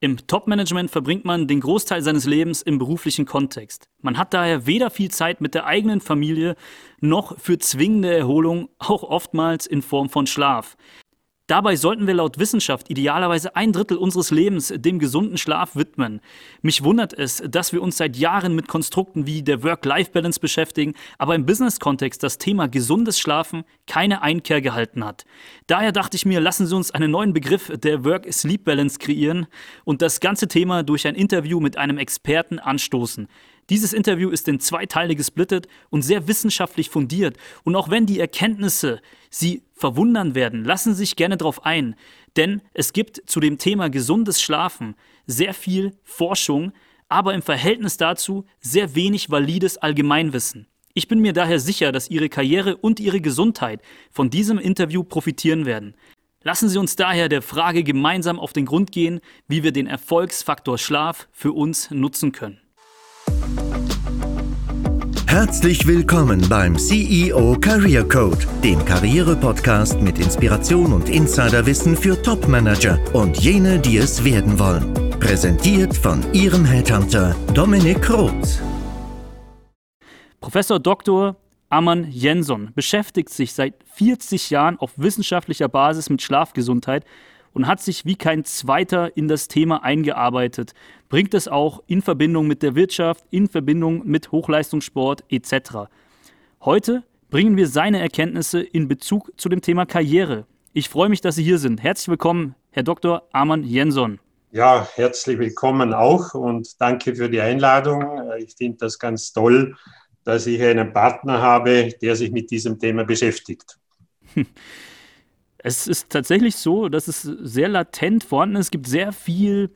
Im Top-Management verbringt man den Großteil seines Lebens im beruflichen Kontext. Man hat daher weder viel Zeit mit der eigenen Familie noch für zwingende Erholung, auch oftmals in Form von Schlaf. Dabei sollten wir laut Wissenschaft idealerweise ein Drittel unseres Lebens dem gesunden Schlaf widmen. Mich wundert es, dass wir uns seit Jahren mit Konstrukten wie der Work-Life-Balance beschäftigen, aber im Business-Kontext das Thema gesundes Schlafen keine Einkehr gehalten hat. Daher dachte ich mir, lassen Sie uns einen neuen Begriff der Work-Sleep-Balance kreieren und das ganze Thema durch ein Interview mit einem Experten anstoßen. Dieses Interview ist in zwei Teile gesplittet und sehr wissenschaftlich fundiert. Und auch wenn die Erkenntnisse Sie verwundern werden, lassen Sie sich gerne darauf ein. Denn es gibt zu dem Thema gesundes Schlafen sehr viel Forschung, aber im Verhältnis dazu sehr wenig valides Allgemeinwissen. Ich bin mir daher sicher, dass Ihre Karriere und Ihre Gesundheit von diesem Interview profitieren werden. Lassen Sie uns daher der Frage gemeinsam auf den Grund gehen, wie wir den Erfolgsfaktor Schlaf für uns nutzen können. Herzlich willkommen beim CEO Career Code, dem Karriere-Podcast mit Inspiration und Insiderwissen für Top-Manager und jene, die es werden wollen. Präsentiert von Ihrem Headhunter Dominik Roth. Professor Dr. Amann Jensson beschäftigt sich seit 40 Jahren auf wissenschaftlicher Basis mit Schlafgesundheit und hat sich wie kein zweiter in das Thema eingearbeitet, bringt es auch in Verbindung mit der Wirtschaft, in Verbindung mit Hochleistungssport etc. Heute bringen wir seine Erkenntnisse in Bezug zu dem Thema Karriere. Ich freue mich, dass Sie hier sind. Herzlich willkommen, Herr Dr. Arman Jensson. Ja, herzlich willkommen auch und danke für die Einladung. Ich finde das ganz toll, dass ich einen Partner habe, der sich mit diesem Thema beschäftigt. Es ist tatsächlich so, dass es sehr latent vorhanden ist. Es gibt sehr viel,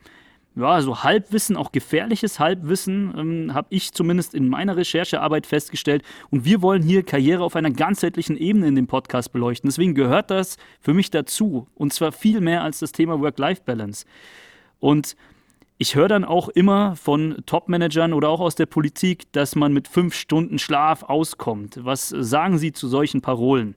ja, so Halbwissen, auch gefährliches Halbwissen, ähm, habe ich zumindest in meiner Recherchearbeit festgestellt. Und wir wollen hier Karriere auf einer ganzheitlichen Ebene in dem Podcast beleuchten. Deswegen gehört das für mich dazu. Und zwar viel mehr als das Thema Work-Life-Balance. Und ich höre dann auch immer von Top-Managern oder auch aus der Politik, dass man mit fünf Stunden Schlaf auskommt. Was sagen Sie zu solchen Parolen?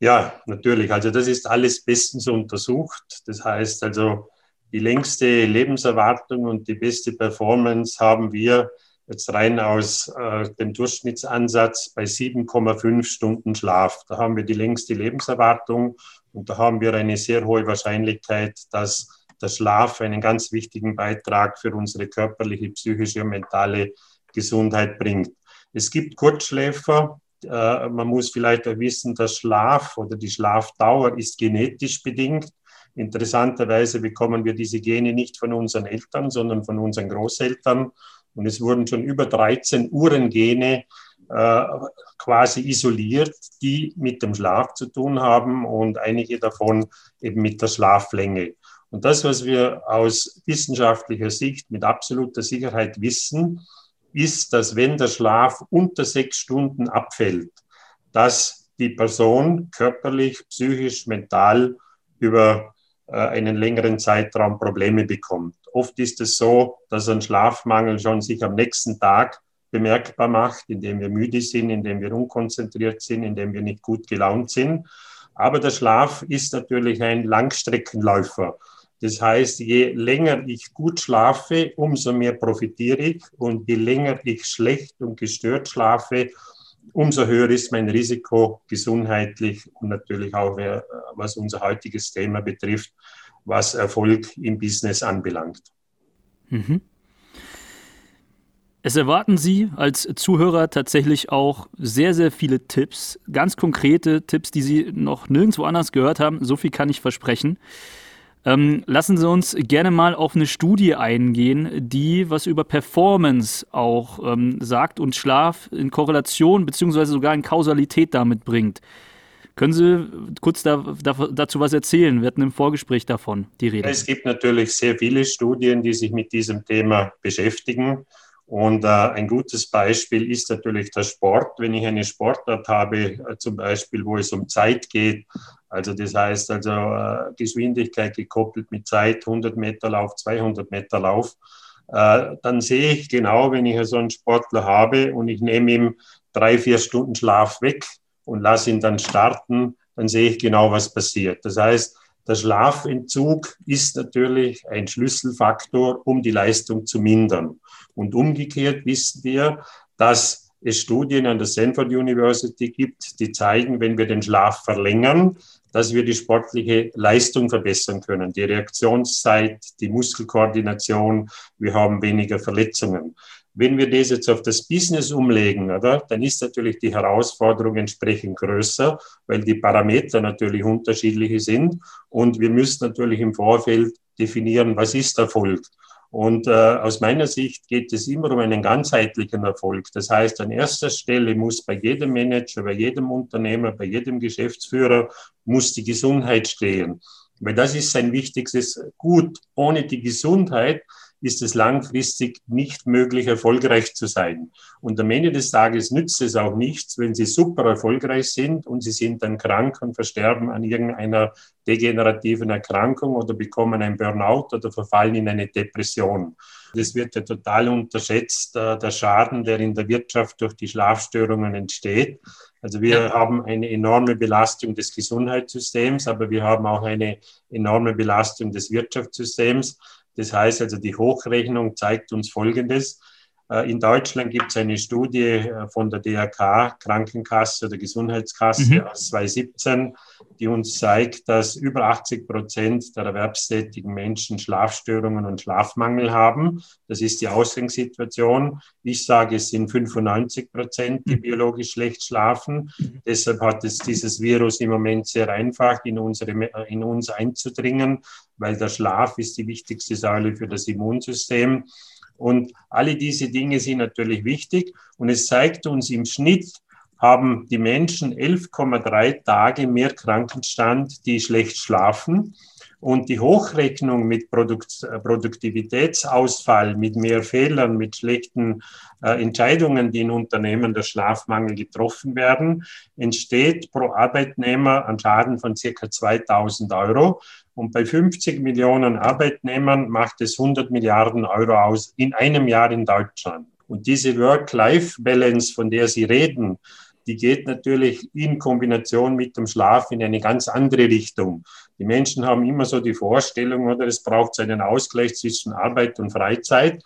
Ja, natürlich. Also das ist alles bestens untersucht. Das heißt also, die längste Lebenserwartung und die beste Performance haben wir jetzt rein aus äh, dem Durchschnittsansatz bei 7,5 Stunden Schlaf. Da haben wir die längste Lebenserwartung und da haben wir eine sehr hohe Wahrscheinlichkeit, dass der Schlaf einen ganz wichtigen Beitrag für unsere körperliche, psychische und mentale Gesundheit bringt. Es gibt Kurzschläfer, äh, man muss vielleicht wissen, der Schlaf oder die Schlafdauer ist genetisch bedingt. Interessanterweise bekommen wir diese Gene nicht von unseren Eltern, sondern von unseren Großeltern. Und es wurden schon über 13 Uhrengene äh, quasi isoliert, die mit dem Schlaf zu tun haben und einige davon eben mit der Schlaflänge. Und das, was wir aus wissenschaftlicher Sicht mit absoluter Sicherheit wissen, ist, dass wenn der Schlaf unter sechs Stunden abfällt, dass die Person körperlich, psychisch, mental über einen längeren Zeitraum Probleme bekommt. Oft ist es so, dass ein Schlafmangel schon sich am nächsten Tag bemerkbar macht, indem wir müde sind, indem wir unkonzentriert sind, indem wir nicht gut gelaunt sind. Aber der Schlaf ist natürlich ein Langstreckenläufer. Das heißt, je länger ich gut schlafe, umso mehr profitiere ich. Und je länger ich schlecht und gestört schlafe, umso höher ist mein Risiko gesundheitlich und natürlich auch, was unser heutiges Thema betrifft, was Erfolg im Business anbelangt. Mhm. Es erwarten Sie als Zuhörer tatsächlich auch sehr, sehr viele Tipps, ganz konkrete Tipps, die Sie noch nirgendwo anders gehört haben. So viel kann ich versprechen. Ähm, lassen Sie uns gerne mal auf eine Studie eingehen, die was über Performance auch ähm, sagt und Schlaf in Korrelation beziehungsweise sogar in Kausalität damit bringt. Können Sie kurz da, da, dazu was erzählen? Wir hatten im Vorgespräch davon die Rede. Es gibt natürlich sehr viele Studien, die sich mit diesem Thema beschäftigen. Und äh, ein gutes Beispiel ist natürlich der Sport. Wenn ich eine Sportart habe, äh, zum Beispiel, wo es um Zeit geht, also das heißt also äh, Geschwindigkeit gekoppelt mit Zeit, 100 Meter Lauf, 200 Meter Lauf, äh, dann sehe ich genau, wenn ich so einen Sportler habe und ich nehme ihm drei, vier Stunden Schlaf weg und lasse ihn dann starten, dann sehe ich genau, was passiert. Das heißt, Der Schlafentzug ist natürlich ein Schlüsselfaktor, um die Leistung zu mindern. Und umgekehrt wissen wir, dass es Studien an der Stanford University gibt, die zeigen, wenn wir den Schlaf verlängern, dass wir die sportliche Leistung verbessern können, die Reaktionszeit, die Muskelkoordination, wir haben weniger Verletzungen. Wenn wir das jetzt auf das Business umlegen, oder, dann ist natürlich die Herausforderung entsprechend größer, weil die Parameter natürlich unterschiedliche sind. Und wir müssen natürlich im Vorfeld definieren, was ist Erfolg. Und äh, aus meiner Sicht geht es immer um einen ganzheitlichen Erfolg. Das heißt, an erster Stelle muss bei jedem Manager, bei jedem Unternehmer, bei jedem Geschäftsführer muss die Gesundheit stehen. Weil das ist sein wichtigstes Gut. Ohne die Gesundheit ist es langfristig nicht möglich, erfolgreich zu sein. Und am Ende des Tages nützt es auch nichts, wenn Sie super erfolgreich sind und Sie sind dann krank und versterben an irgendeiner degenerativen Erkrankung oder bekommen ein Burnout oder verfallen in eine Depression. Das wird ja total unterschätzt, äh, der Schaden, der in der Wirtschaft durch die Schlafstörungen entsteht. Also wir haben eine enorme Belastung des Gesundheitssystems, aber wir haben auch eine enorme Belastung des Wirtschaftssystems. Das heißt also, die Hochrechnung zeigt uns Folgendes. Äh, in Deutschland gibt es eine Studie äh, von der DRK, Krankenkasse oder Gesundheitskasse mhm. aus 2017, die uns zeigt, dass über 80 Prozent der erwerbstätigen Menschen Schlafstörungen und Schlafmangel haben. Das ist die Ausgangssituation. Ich sage, es sind 95 Prozent, die mhm. biologisch schlecht schlafen. Mhm. Deshalb hat es dieses Virus im Moment sehr einfach, in, unsere, in uns einzudringen, weil der Schlaf ist die wichtigste Säule für das Immunsystem. Und alle diese Dinge sind natürlich wichtig. Und es zeigt uns im Schnitt, haben die Menschen 11,3 Tage mehr Krankenstand, die schlecht schlafen. Und die Hochrechnung mit Produkt, Produktivitätsausfall, mit mehr Fehlern, mit schlechten äh, Entscheidungen, die in Unternehmen der Schlafmangel getroffen werden, entsteht pro Arbeitnehmer ein Schaden von circa 2000 Euro. Und bei 50 Millionen Arbeitnehmern macht es 100 Milliarden Euro aus in einem Jahr in Deutschland. Und diese Work-Life-Balance, von der Sie reden, die geht natürlich in Kombination mit dem Schlaf in eine ganz andere Richtung. Die Menschen haben immer so die Vorstellung, oder es braucht einen Ausgleich zwischen Arbeit und Freizeit.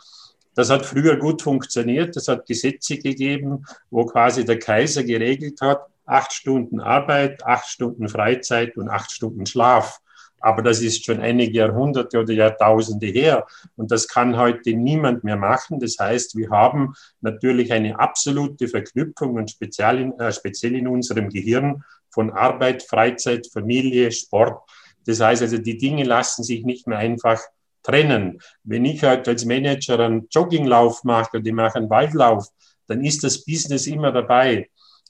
Das hat früher gut funktioniert. Das hat Gesetze gegeben, wo quasi der Kaiser geregelt hat, acht Stunden Arbeit, acht Stunden Freizeit und acht Stunden Schlaf. Aber das ist schon einige Jahrhunderte oder Jahrtausende her. Und das kann heute niemand mehr machen. Das heißt, wir haben natürlich eine absolute Verknüpfung und speziell in, äh, speziell in unserem Gehirn von Arbeit, Freizeit, Familie, Sport. Das heißt also, die Dinge lassen sich nicht mehr einfach trennen. Wenn ich heute als Manager einen Jogginglauf mache oder ich mache einen Waldlauf, dann ist das Business immer dabei.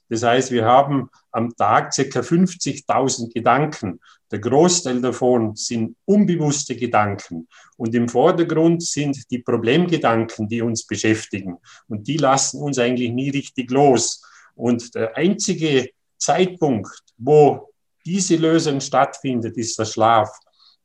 Das heißt, wir haben am Tag circa 50.000 Gedanken. Der Großteil davon sind unbewusste Gedanken. Und im Vordergrund sind die Problemgedanken, die uns beschäftigen. Und die lassen uns eigentlich nie richtig los. Und der einzige Zeitpunkt, wo diese Lösung stattfindet, ist der Schlaf.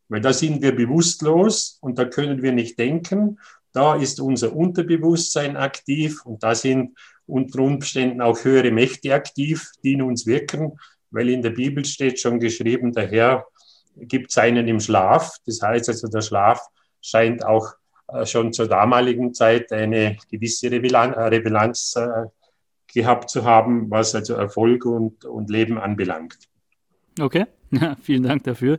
Weil da sind wir bewusstlos und da können wir nicht denken. Da ist unser Unterbewusstsein aktiv und da sind unter Umständen auch höhere Mächte aktiv, die in uns wirken, weil in der Bibel steht schon geschrieben, der Herr gibt seinen im Schlaf. Das heißt also, der Schlaf scheint auch äh, schon zur damaligen Zeit eine gewisse Revelanz äh, gehabt zu haben, was also Erfolg und, und Leben anbelangt. Okay, ja, vielen Dank dafür.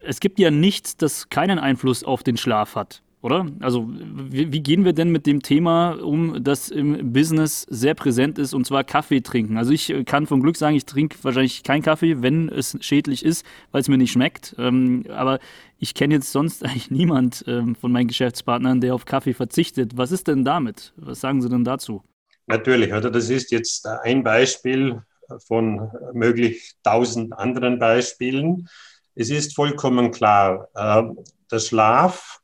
Es gibt ja nichts, das keinen Einfluss auf den Schlaf hat oder? Also wie, wie, gehen wir denn mit dem Thema um, das im Business sehr präsent ist, und zwar Kaffee trinken? Also ich äh, kann vom Glück sagen, ich trinke wahrscheinlich keinen Kaffee, wenn es schädlich ist, weil es mir nicht schmeckt. Ähm, aber ich kenne jetzt sonst eigentlich niemand ähm, von meinen Geschäftspartnern, der auf Kaffee verzichtet. Was ist denn damit? Was sagen Sie denn dazu? Natürlich, oder das ist jetzt ein Beispiel von möglich tausend anderen Beispielen. Es ist vollkommen klar, äh, der Schlaf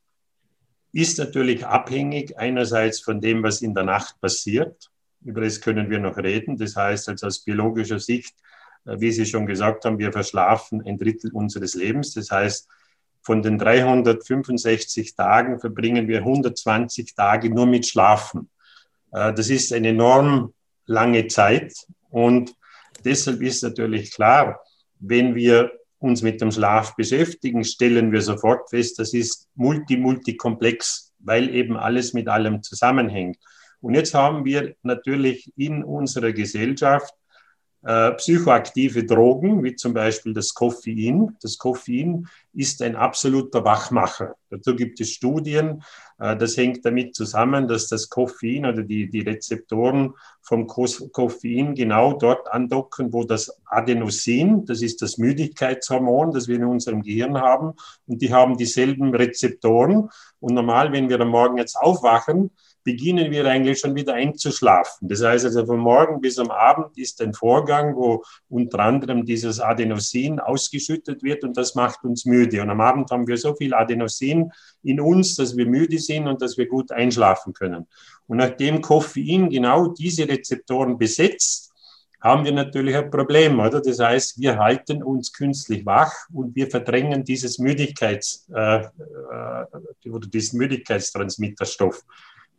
ist natürlich abhängig einerseits von dem, was in der Nacht passiert. Über das können wir noch reden. Das heißt, also aus biologischer Sicht, äh, wie Sie schon gesagt haben, wir verschlafen ein Drittel unseres Lebens. Das heißt, von den 365 Tagen verbringen wir 120 Tage nur mit Schlafen. Äh, das ist eine enorm lange Zeit und deshalb ist natürlich klar, wenn wir uns mit dem Schlaf beschäftigen, stellen wir sofort fest, das ist multi-multikomplex, weil eben alles mit allem zusammenhängt. Und jetzt haben wir natürlich in unserer Gesellschaft psychoaktive Drogen, wie zum Beispiel das Koffein. Das Koffein ist ein absoluter Wachmacher. Dazu gibt es Studien. Äh, das hängt damit zusammen, dass das Koffein oder die, die Rezeptoren vom Koffein genau dort andocken, wo das Adenosin, das ist das Müdigkeitshormon, das wir in unserem Gehirn haben, und die haben dieselben Rezeptoren. Und normal, wenn wir am Morgen jetzt aufwachen, beginnen wir eigentlich schon wieder einzuschlafen. Das heißt also, von morgen bis am Abend ist ein Vorgang, wo unter anderem dieses Adenosin ausgeschüttet wird und das macht uns müde. Und am Abend haben wir so viel Adenosin in uns, dass wir müde sind und dass wir gut einschlafen können. Und nachdem Koffein genau diese Rezeptoren besetzt, haben wir natürlich ein Problem, oder? Das heißt, wir halten uns künstlich wach und wir verdrängen dieses Müdigkeits, äh, äh, oder diesen Müdigkeitstransmitterstoff.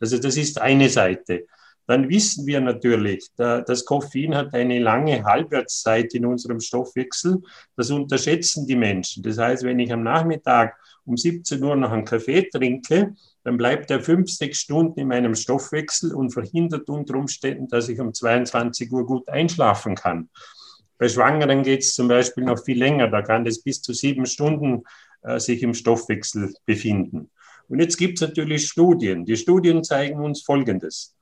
Also das ist eine Seite. Dann wissen wir natürlich, das Koffein hat eine lange Halbwertszeit in unserem Stoffwechsel. Das unterschätzen die Menschen. Das heißt, wenn ich am Nachmittag um 17 Uhr noch einen Kaffee trinke, dann bleibt er fünf, sechs Stunden in meinem Stoffwechsel und verhindert unter Umständen, dass ich um 22 Uhr gut einschlafen kann. Bei Schwangeren geht es zum Beispiel noch viel länger. Da kann es bis zu sieben Stunden äh, sich im Stoffwechsel befinden. Und jetzt gibt es natürlich Studien. Die Studien zeigen uns Folgendes.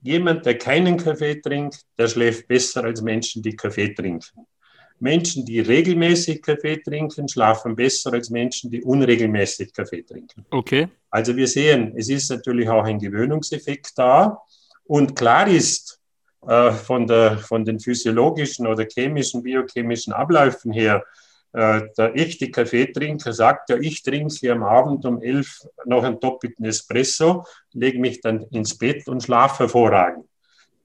Jemand, der keinen Kaffee trinkt, der schläft besser als Menschen, die Kaffee trinken. Menschen, die regelmäßig Kaffee trinken, schlafen besser als Menschen, die unregelmäßig Kaffee trinken. Okay. Also wir sehen, es ist natürlich auch ein Gewöhnungseffekt da. Und klar ist, äh, von, der, von den physiologischen oder chemischen, biochemischen Abläufen her, der echte Kaffeetrinker sagt ja, ich trinke hier am Abend um elf noch einen doppelten Espresso, lege mich dann ins Bett und schlafe hervorragend.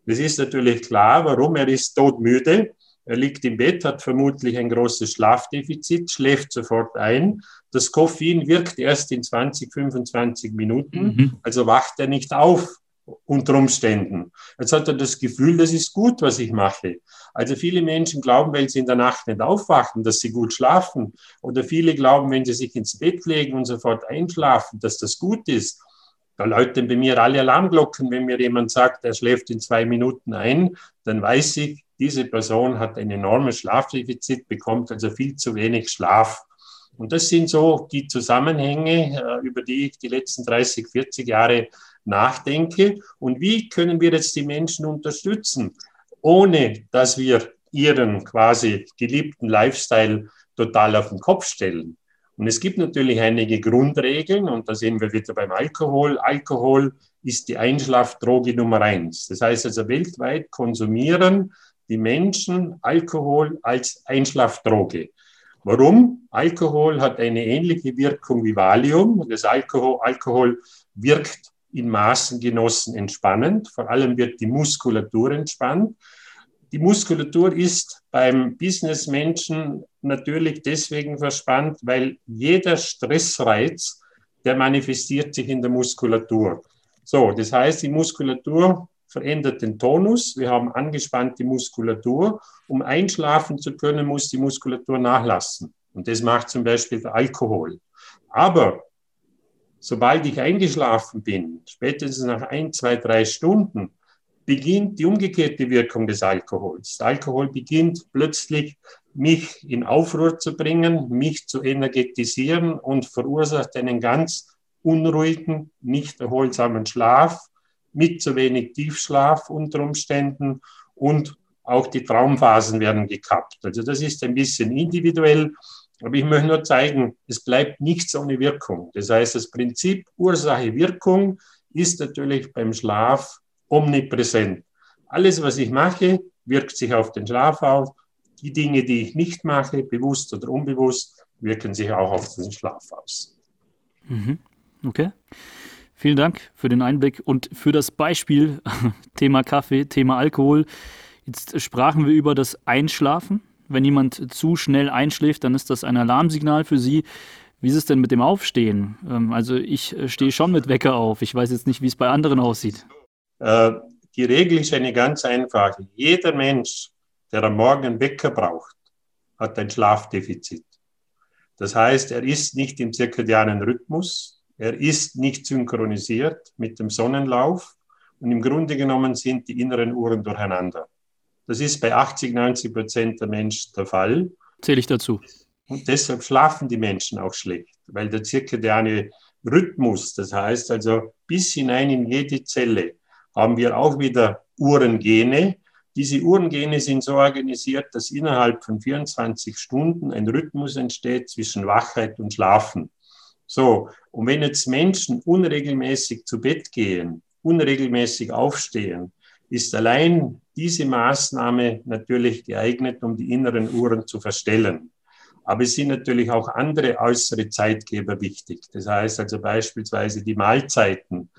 Das ist natürlich klar, warum. Er ist todmüde. Er liegt im Bett, hat vermutlich ein großes Schlafdefizit, schläft sofort ein. Das Koffein wirkt erst in 20, 25 Minuten, mhm. also wacht er nicht auf unter Umständen. Jetzt hat er das Gefühl, das ist gut, was ich mache. Also viele Menschen glauben, weil sie in der Nacht nicht aufwachen, dass sie gut schlafen. Oder viele glauben, wenn sie sich ins Bett legen und sofort einschlafen, dass das gut ist. Da läuten bei mir alle Alarmglocken, wenn mir jemand sagt, er schläft in zwei Minuten ein, dann weiß ich, diese Person hat ein enormes Schlafdefizit, bekommt also viel zu wenig Schlaf. Und das sind so die Zusammenhänge, äh, über die ich die letzten 30, 40 Jahre nachdenke. Und wie können wir jetzt die Menschen unterstützen, ohne dass wir ihren quasi geliebten Lifestyle total auf den Kopf stellen? Und es gibt natürlich einige Grundregeln und da sehen wir wieder beim Alkohol. Alkohol ist die Einschlafdroge Nummer eins. Das heißt also weltweit konsumieren die Menschen Alkohol als Einschlafdroge. Warum? Alkohol hat eine ähnliche Wirkung wie Valium. Das Alkohol, Alkohol wirkt in Maßen genossen entspannend. Vor allem wird die Muskulatur entspannt. Die Muskulatur ist beim Businessmenschen natürlich deswegen verspannt, weil jeder Stressreiz, der manifestiert sich in der Muskulatur. So, das heißt, die Muskulatur verändert den Tonus. Wir haben angespannte Muskulatur. Um einschlafen zu können, muss die Muskulatur nachlassen. Und das macht zum Beispiel der Alkohol. Aber sobald ich eingeschlafen bin, spätestens nach ein, zwei, drei Stunden, beginnt die umgekehrte Wirkung des Alkohols. Der Alkohol beginnt plötzlich, mich in Aufruhr zu bringen, mich zu energetisieren und verursacht einen ganz unruhigen, nicht erholsamen Schlaf mit zu wenig Tiefschlaf unter Umständen und auch die Traumphasen werden gekappt. Also das ist ein bisschen individuell. Aber ich möchte nur zeigen, es bleibt nichts ohne Wirkung. Das heißt, das Prinzip Ursache-Wirkung ist natürlich beim Schlaf omnipräsent. Alles, was ich mache, wirkt sich auf den Schlaf aus. Die Dinge, die ich nicht mache, bewusst oder unbewusst, wirken sich auch auf den Schlaf aus. Mhm. Okay. Vielen Dank für den Einblick und für das Beispiel Thema Kaffee, Thema Alkohol. Jetzt sprachen wir über das Einschlafen. Wenn jemand zu schnell einschläft, dann ist das ein Alarmsignal für Sie. Wie ist es denn mit dem Aufstehen? Ähm, also ich äh, stehe schon mit Wecker auf. Ich weiß jetzt nicht, wie es bei anderen aussieht. Äh, die Regel ist eine ganz einfache. Jeder Mensch, der am Morgen einen Wecker braucht, hat ein Schlafdefizit. Das heißt, er ist nicht im zirkadianen Rhythmus, er ist nicht synchronisiert mit dem Sonnenlauf und im Grunde genommen sind die inneren Uhren durcheinander. Das ist bei 80, 90 Prozent der Menschen der Fall. Zähle ich dazu. Und deshalb schlafen die Menschen auch schlecht, weil der zirkadiane Rhythmus, das heißt also bis hinein in jede Zelle, haben wir auch wieder Uhrengene. Diese Uhrengene sind so organisiert, dass innerhalb von 24 Stunden ein Rhythmus entsteht zwischen Wachheit und Schlafen. So, und wenn jetzt Menschen unregelmäßig zu Bett gehen, unregelmäßig aufstehen, ist allein diese Maßnahme natürlich geeignet, um die inneren Uhren zu verstellen. Aber es sind natürlich auch andere äußere Zeitgeber wichtig. Das heißt also beispielsweise die Mahlzeiten.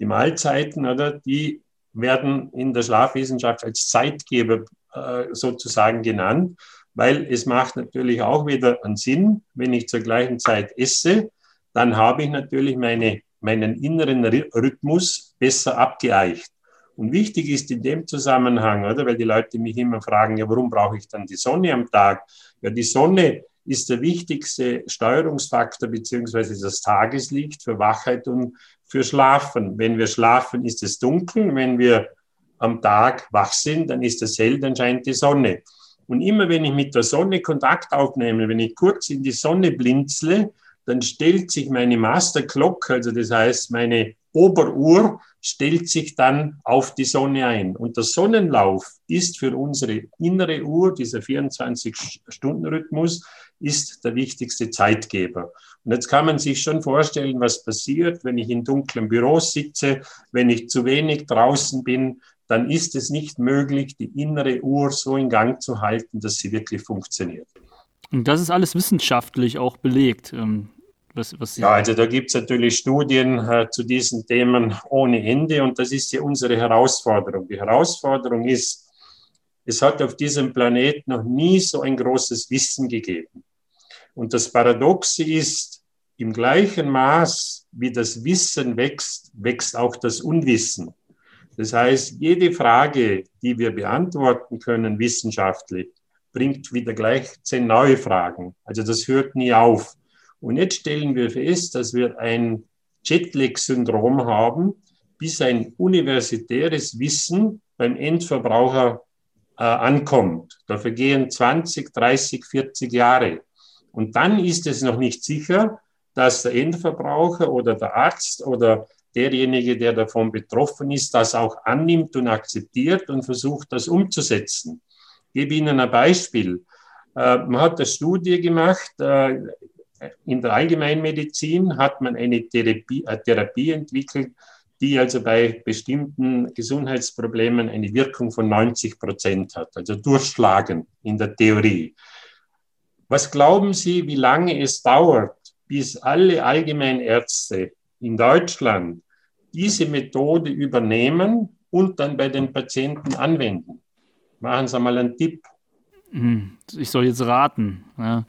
Die Mahlzeiten, oder, die werden in der Schlafwissenschaft als Zeitgeber äh, sozusagen genannt, weil es macht natürlich auch wieder einen Sinn, wenn ich zur gleichen Zeit esse, dann habe ich natürlich meine, meinen inneren Rhythmus besser abgeeicht. Und wichtig ist in dem Zusammenhang, oder, weil die Leute mich immer fragen, ja, warum brauche ich dann die Sonne am Tag? Ja, die Sonne ist der wichtigste Steuerungsfaktor beziehungsweise das Tageslicht für Wachheit und für Schlafen. Wenn wir schlafen, ist es dunkel. Wenn wir am Tag wach sind, dann ist es hell, dann scheint die Sonne. Und immer wenn ich mit der Sonne Kontakt aufnehme, wenn ich kurz in die Sonne blinzle, dann stellt sich meine Master Clock, also das heißt meine Oberuhr, stellt sich dann auf die Sonne ein. Und der Sonnenlauf ist für unsere innere Uhr, dieser 24-Stunden-Rhythmus, ist der wichtigste Zeitgeber. Und jetzt kann man sich schon vorstellen, was passiert, wenn ich in dunklen Büros sitze, wenn ich zu wenig draußen bin, dann ist es nicht möglich, die innere Uhr so in Gang zu halten, dass sie wirklich funktioniert. Und das ist alles wissenschaftlich auch belegt. Ähm, was, was ja, also da gibt es natürlich Studien äh, zu diesen Themen ohne Ende und das ist ja unsere Herausforderung. Die Herausforderung ist, es hat auf diesem Planeten noch nie so ein großes Wissen gegeben. Und das Paradoxe ist, im gleichen Maß, wie das Wissen wächst, wächst auch das Unwissen. Das heißt, jede Frage, die wir beantworten können wissenschaftlich, bringt wieder gleich zehn neue Fragen. Also das hört nie auf. Und jetzt stellen wir fest, dass wir ein Jetlag-Syndrom haben, bis ein universitäres Wissen beim Endverbraucher äh, ankommt. Da vergehen 20, 30, 40 Jahre. Und dann ist es noch nicht sicher, dass der Endverbraucher oder der Arzt oder derjenige, der davon betroffen ist, das auch annimmt und akzeptiert und versucht, das umzusetzen. Gebe Ihnen ein Beispiel. Äh, man hat eine Studie gemacht, äh, in der Allgemeinmedizin hat man eine Therapie, eine Therapie entwickelt, die also bei bestimmten Gesundheitsproblemen eine Wirkung von 90 Prozent hat, also durchschlagen in der Theorie. Was glauben Sie, wie lange es dauert, bis alle Allgemeinärzte in Deutschland diese Methode übernehmen und dann bei den Patienten anwenden? Machen Sie mal einen Tipp. Hm, ich soll jetzt raten. Ja.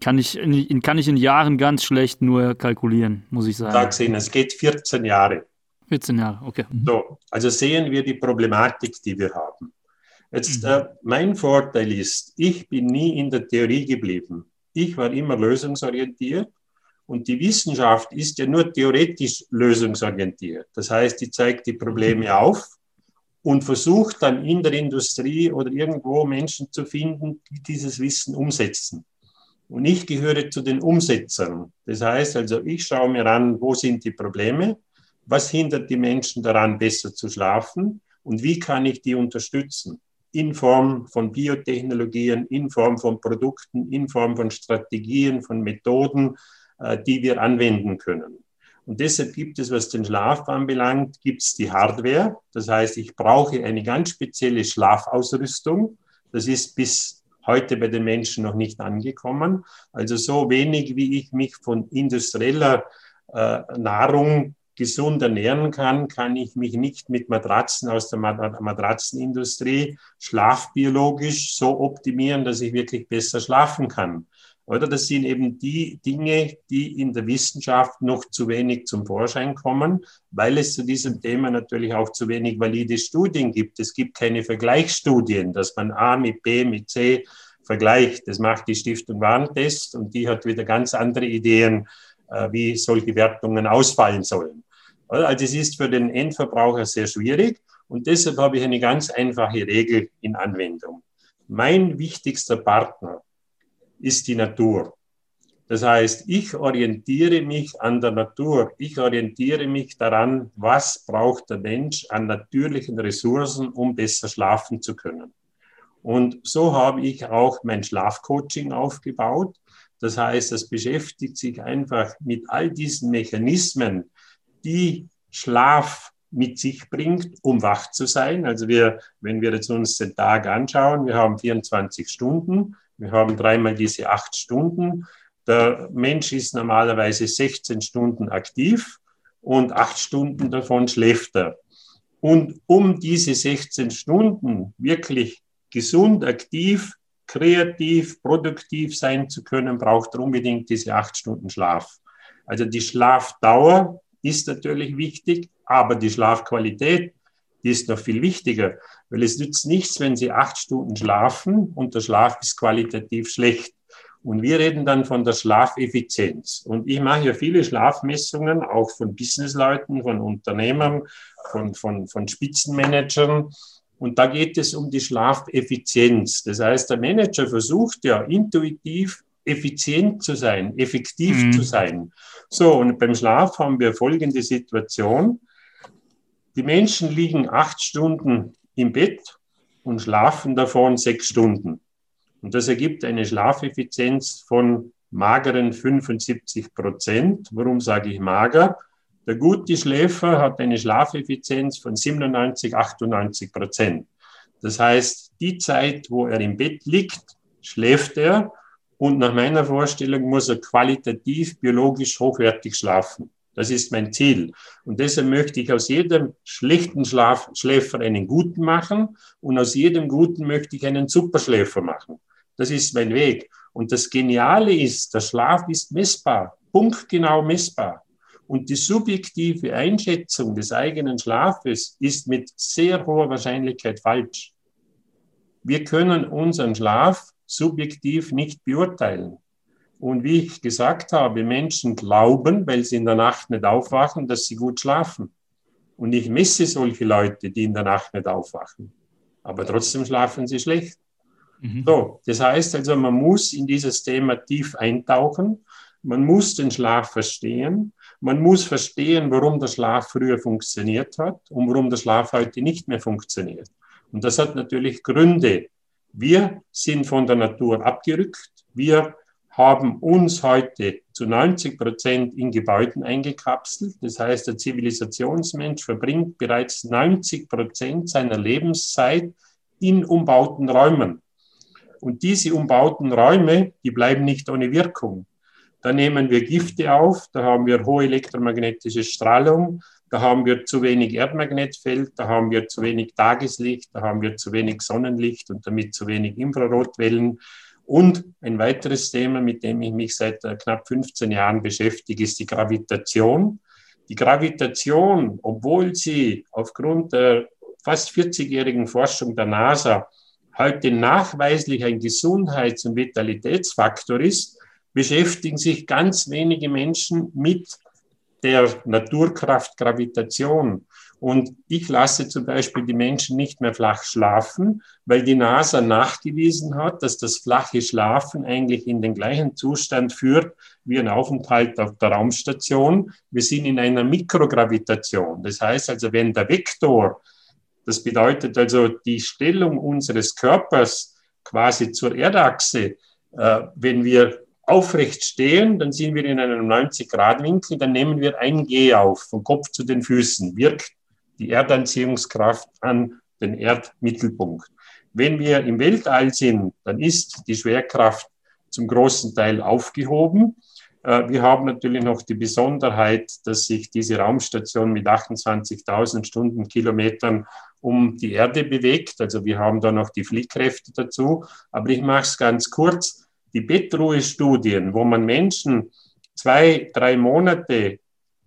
Kann ich, in, kann ich in Jahren ganz schlecht nur kalkulieren, muss ich sagen. Sag's Ihnen, es geht 14 Jahre. 14 Jahre, okay. So, also sehen wir die Problematik, die wir haben. Jetzt, mhm. äh, mein Vorteil ist, ich bin nie in der Theorie geblieben. Ich war immer lösungsorientiert und die Wissenschaft ist ja nur theoretisch lösungsorientiert. Das heißt, die zeigt die Probleme mhm. auf und versucht dann in der Industrie oder irgendwo Menschen zu finden, die dieses Wissen umsetzen. Und ich gehöre zu den Umsetzern. Das heißt also, ich schaue mir an, wo sind die Probleme, was hindert die Menschen daran, besser zu schlafen und wie kann ich die unterstützen in Form von Biotechnologien, in Form von Produkten, in Form von Strategien, von Methoden, äh, die wir anwenden können. Und deshalb gibt es, was den Schlaf anbelangt, gibt es die Hardware. Das heißt, ich brauche eine ganz spezielle Schlafausrüstung. Das ist bis heute bei den Menschen noch nicht angekommen. Also so wenig, wie ich mich von industrieller äh, Nahrung gesund ernähren kann, kann ich mich nicht mit Matratzen aus der Matratzenindustrie schlafbiologisch so optimieren, dass ich wirklich besser schlafen kann. Oder das sind eben die Dinge, die in der Wissenschaft noch zu wenig zum Vorschein kommen, weil es zu diesem Thema natürlich auch zu wenig valide Studien gibt. Es gibt keine Vergleichsstudien, dass man A mit B mit C vergleicht. Das macht die Stiftung Warentest und die hat wieder ganz andere Ideen, äh, wie solche Wertungen ausfallen sollen. Also es ist für den Endverbraucher sehr schwierig und deshalb habe ich eine ganz einfache Regel in Anwendung. Mein wichtigster Partner ist die Natur. Das heißt, ich orientiere mich an der Natur. Ich orientiere mich daran, was braucht der Mensch an natürlichen Ressourcen, um besser schlafen zu können. Und so habe ich auch mein Schlafcoaching aufgebaut. Das heißt, es beschäftigt sich einfach mit all diesen Mechanismen, die Schlaf mit sich bringt, um wach zu sein. Also wir, wenn wir jetzt uns den Tag anschauen, wir haben 24 Stunden, wir haben dreimal diese acht Stunden. Der Mensch ist normalerweise 16 Stunden aktiv und acht Stunden davon schläft er. Und um diese 16 Stunden wirklich gesund, aktiv, kreativ, produktiv sein zu können, braucht er unbedingt diese acht Stunden Schlaf. Also die Schlafdauer ist natürlich wichtig, aber die Schlafqualität, die ist noch viel wichtiger, weil es nützt nichts, wenn Sie acht Stunden schlafen und der Schlaf ist qualitativ schlecht. Und wir reden dann von der Schlafeffizienz. Und ich mache ja viele Schlafmessungen, auch von Businessleuten, von Unternehmern, von, von, von Spitzenmanagern. Und da geht es um die Schlafeffizienz. Das heißt, der Manager versucht ja intuitiv effizient zu sein, effektiv mhm. zu sein. So, und beim Schlaf haben wir folgende Situation. Die Menschen liegen acht Stunden im Bett und schlafen davon sechs Stunden. Und das ergibt eine Schlafeffizienz von mageren 75 Prozent. Warum sage ich mager? Der gute Schläfer hat eine Schlafeffizienz von 97, 98 Prozent. Das heißt, die Zeit, wo er im Bett liegt, schläft er und nach meiner Vorstellung muss er qualitativ, biologisch hochwertig schlafen. Das ist mein Ziel. Und deshalb möchte ich aus jedem schlechten Schlaf Schläfer einen guten machen und aus jedem guten möchte ich einen Superschläfer machen. Das ist mein Weg. Und das Geniale ist, der Schlaf ist messbar, punktgenau messbar. Und die subjektive Einschätzung des eigenen Schlafes ist mit sehr hoher Wahrscheinlichkeit falsch. Wir können unseren Schlaf subjektiv nicht beurteilen. Und wie ich gesagt habe, Menschen glauben, weil sie in der Nacht nicht aufwachen, dass sie gut schlafen. Und ich messe solche Leute, die in der Nacht nicht aufwachen. Aber trotzdem schlafen sie schlecht. Mhm. So, das heißt also, man muss in dieses Thema tief eintauchen. Man muss den Schlaf verstehen. Man muss verstehen, warum der Schlaf früher funktioniert hat und warum der Schlaf heute nicht mehr funktioniert. Und das hat natürlich Gründe. Wir sind von der Natur abgerückt. Wir haben uns heute zu 90 Prozent in Gebäuden eingekapselt. Das heißt, der Zivilisationsmensch verbringt bereits 90 Prozent seiner Lebenszeit in umbauten Räumen. Und diese umbauten Räume, die bleiben nicht ohne Wirkung. Da nehmen wir Gifte auf, da haben wir hohe elektromagnetische Strahlung, da haben wir zu wenig Erdmagnetfeld, da haben wir zu wenig Tageslicht, da haben wir zu wenig Sonnenlicht und damit zu wenig Infrarotwellen. Und ein weiteres Thema, mit dem ich mich seit äh, knapp 15 Jahren beschäftige, ist die Gravitation. Die Gravitation, obwohl sie aufgrund der fast 40-jährigen Forschung der NASA heute nachweislich ein Gesundheits- und Vitalitätsfaktor ist, beschäftigen sich ganz wenige Menschen mit der Naturkraft Gravitation. Und ich lasse zum Beispiel die Menschen nicht mehr flach schlafen, weil die NASA nachgewiesen hat, dass das flache Schlafen eigentlich in den gleichen Zustand führt wie ein Aufenthalt auf der Raumstation. Wir sind in einer Mikrogravitation. Das heißt also, wenn der Vektor, das bedeutet also die Stellung unseres Körpers quasi zur Erdachse, äh, wenn wir aufrecht stehen, dann sind wir in einem 90-Grad-Winkel, dann nehmen wir ein G auf, vom Kopf zu den Füßen, wirkt die Erdanziehungskraft an den Erdmittelpunkt. Wenn wir im Weltall sind, dann ist die Schwerkraft zum großen Teil aufgehoben. Äh, wir haben natürlich noch die Besonderheit, dass sich diese Raumstation mit 28.000 Stundenkilometern um die Erde bewegt. Also wir haben da noch die Fliehkräfte dazu. Aber ich mache es ganz kurz die Bettruhestudien, wo man Menschen zwei, drei Monate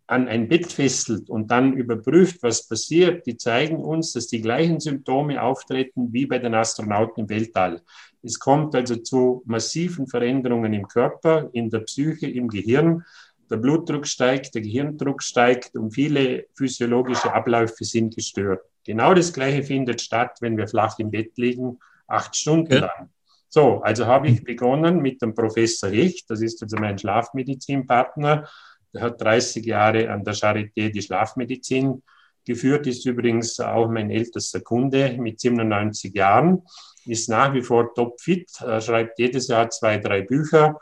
an ein Bett fesselt und dann überprüft, was passiert, die zeigen uns, dass die gleichen Symptome auftreten wie bei den Astronauten im Weltall. Es kommt also zu massiven Veränderungen im Körper, in der Psyche, im Gehirn. Der Blutdruck steigt, der Gehirndruck steigt und viele physiologische Abläufe sind gestört. Genau das Gleiche findet statt, wenn wir flach im Bett liegen, acht Stunden ja. lang. So, also habe ich begonnen mit dem Professor Hecht, das ist also mein Schlafmedizinpartner. Der hat 30 Jahre an der Charité die Schlafmedizin geführt, ist übrigens auch mein ältester Kunde mit 97 Jahren, ist nach wie vor topfit, schreibt jedes Jahr zwei, drei Bücher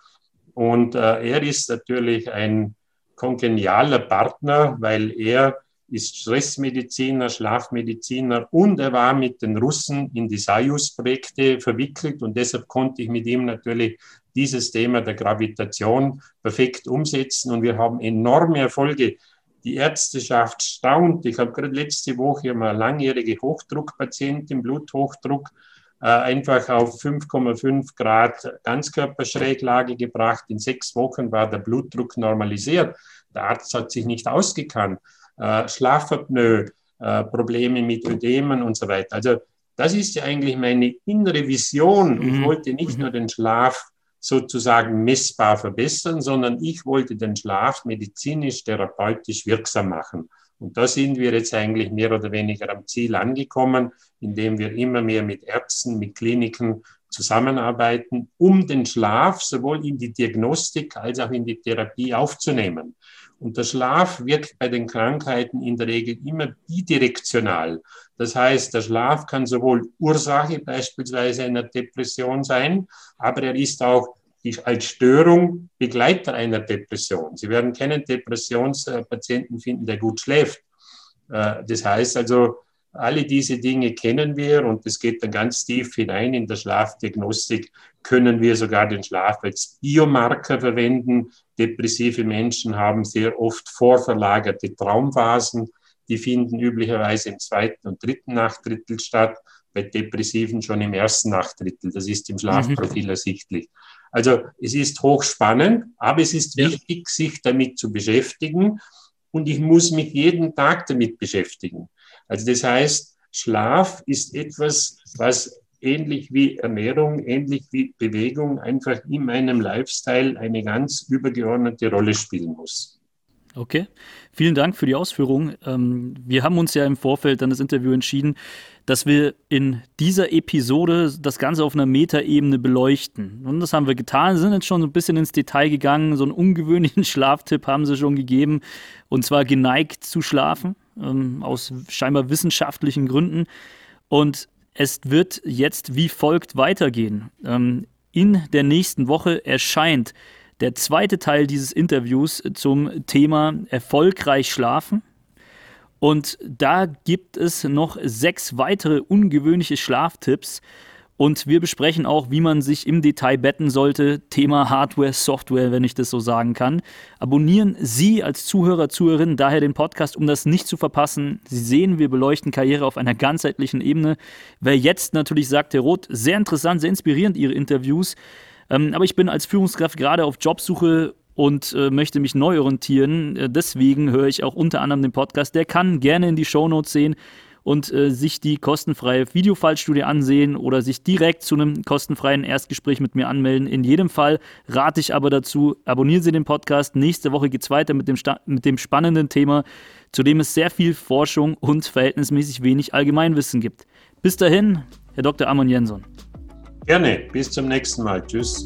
und äh, er ist natürlich ein kongenialer Partner, weil er ist Stressmediziner, Schlafmediziner und er war mit den Russen in die Soyuz-Projekte verwickelt und deshalb konnte ich mit ihm natürlich dieses Thema der Gravitation perfekt umsetzen und wir haben enorme Erfolge. Die Ärzteschaft staunt. Ich habe gerade letzte Woche mal langjährige Hochdruckpatientin, Bluthochdruck, äh, einfach auf 5,5 Grad Ganzkörperschräglage gebracht. In sechs Wochen war der Blutdruck normalisiert. Der Arzt hat sich nicht ausgekannt äh, Schlafapnoe, äh, Probleme mit Ödemen und so weiter. Also das ist ja eigentlich meine innere Vision. Ich mhm. wollte nicht mhm. nur den Schlaf sozusagen messbar verbessern, sondern ich wollte den Schlaf medizinisch, therapeutisch wirksam machen. Und da sind wir jetzt eigentlich mehr oder weniger am Ziel angekommen, indem wir immer mehr mit Ärzten, mit Kliniken zusammenarbeiten, um den Schlaf sowohl in die Diagnostik als auch in die Therapie aufzunehmen. Und der Schlaf wirkt bei den Krankheiten in der Regel immer bidirektional. Das heißt, der Schlaf kann sowohl Ursache beispielsweise einer Depression sein, aber er ist auch als Störung Begleiter einer Depression. Sie werden keinen Depressionspatienten finden, der gut schläft. Äh, das heißt also, alle diese Dinge kennen wir und es geht dann ganz tief hinein in der Schlafdiagnostik. Können wir sogar den Schlaf als Biomarker verwenden? Depressive Menschen haben sehr oft vorverlagerte Traumphasen. Die finden üblicherweise im zweiten und dritten Nachtdrittel statt, bei Depressiven schon im ersten Nachtdrittel. Das ist im Schlafprofil mhm. ersichtlich. Also es ist hochspannend, aber es ist ja. wichtig, sich damit zu beschäftigen. Und ich muss mich jeden Tag damit beschäftigen. Also das heißt, Schlaf ist etwas, was ähnlich wie Ernährung, ähnlich wie Bewegung einfach in meinem Lifestyle eine ganz übergeordnete Rolle spielen muss. Okay, vielen Dank für die Ausführung. Ähm, wir haben uns ja im Vorfeld dann das Interview entschieden, dass wir in dieser Episode das Ganze auf einer Metaebene beleuchten. Und das haben wir getan, sind jetzt schon so ein bisschen ins Detail gegangen. So einen ungewöhnlichen Schlaftipp haben sie schon gegeben, und zwar geneigt zu schlafen, ähm, aus scheinbar wissenschaftlichen Gründen. Und es wird jetzt wie folgt weitergehen. Ähm, in der nächsten Woche erscheint der zweite Teil dieses Interviews zum Thema erfolgreich schlafen. Und da gibt es noch sechs weitere ungewöhnliche Schlaftipps, und wir besprechen auch, wie man sich im Detail betten sollte. Thema Hardware, Software, wenn ich das so sagen kann. Abonnieren Sie als Zuhörer, Zuhörerin daher den Podcast, um das nicht zu verpassen. Sie sehen, wir beleuchten Karriere auf einer ganzheitlichen Ebene. Wer jetzt natürlich sagt, Herr Roth, sehr interessant, sehr inspirierend Ihre Interviews. Ähm, aber ich bin als Führungskraft gerade auf Jobsuche und äh, möchte mich neu orientieren. Äh, deswegen höre ich auch unter anderem den Podcast. Der kann gerne in die Shownotes sehen und äh, sich die kostenfreie Videofallstudie ansehen oder sich direkt zu einem kostenfreien Erstgespräch mit mir anmelden. In jedem Fall rate ich aber dazu, abonnieren Sie den Podcast. Nächste Woche geht es weiter mit dem, mit dem spannenden Thema, zu dem es sehr viel Forschung und verhältnismäßig wenig Allgemeinwissen gibt. Bis dahin, Herr Dr. Amon Jensson. Gerne, bis zum nächsten Mal. Tschüss.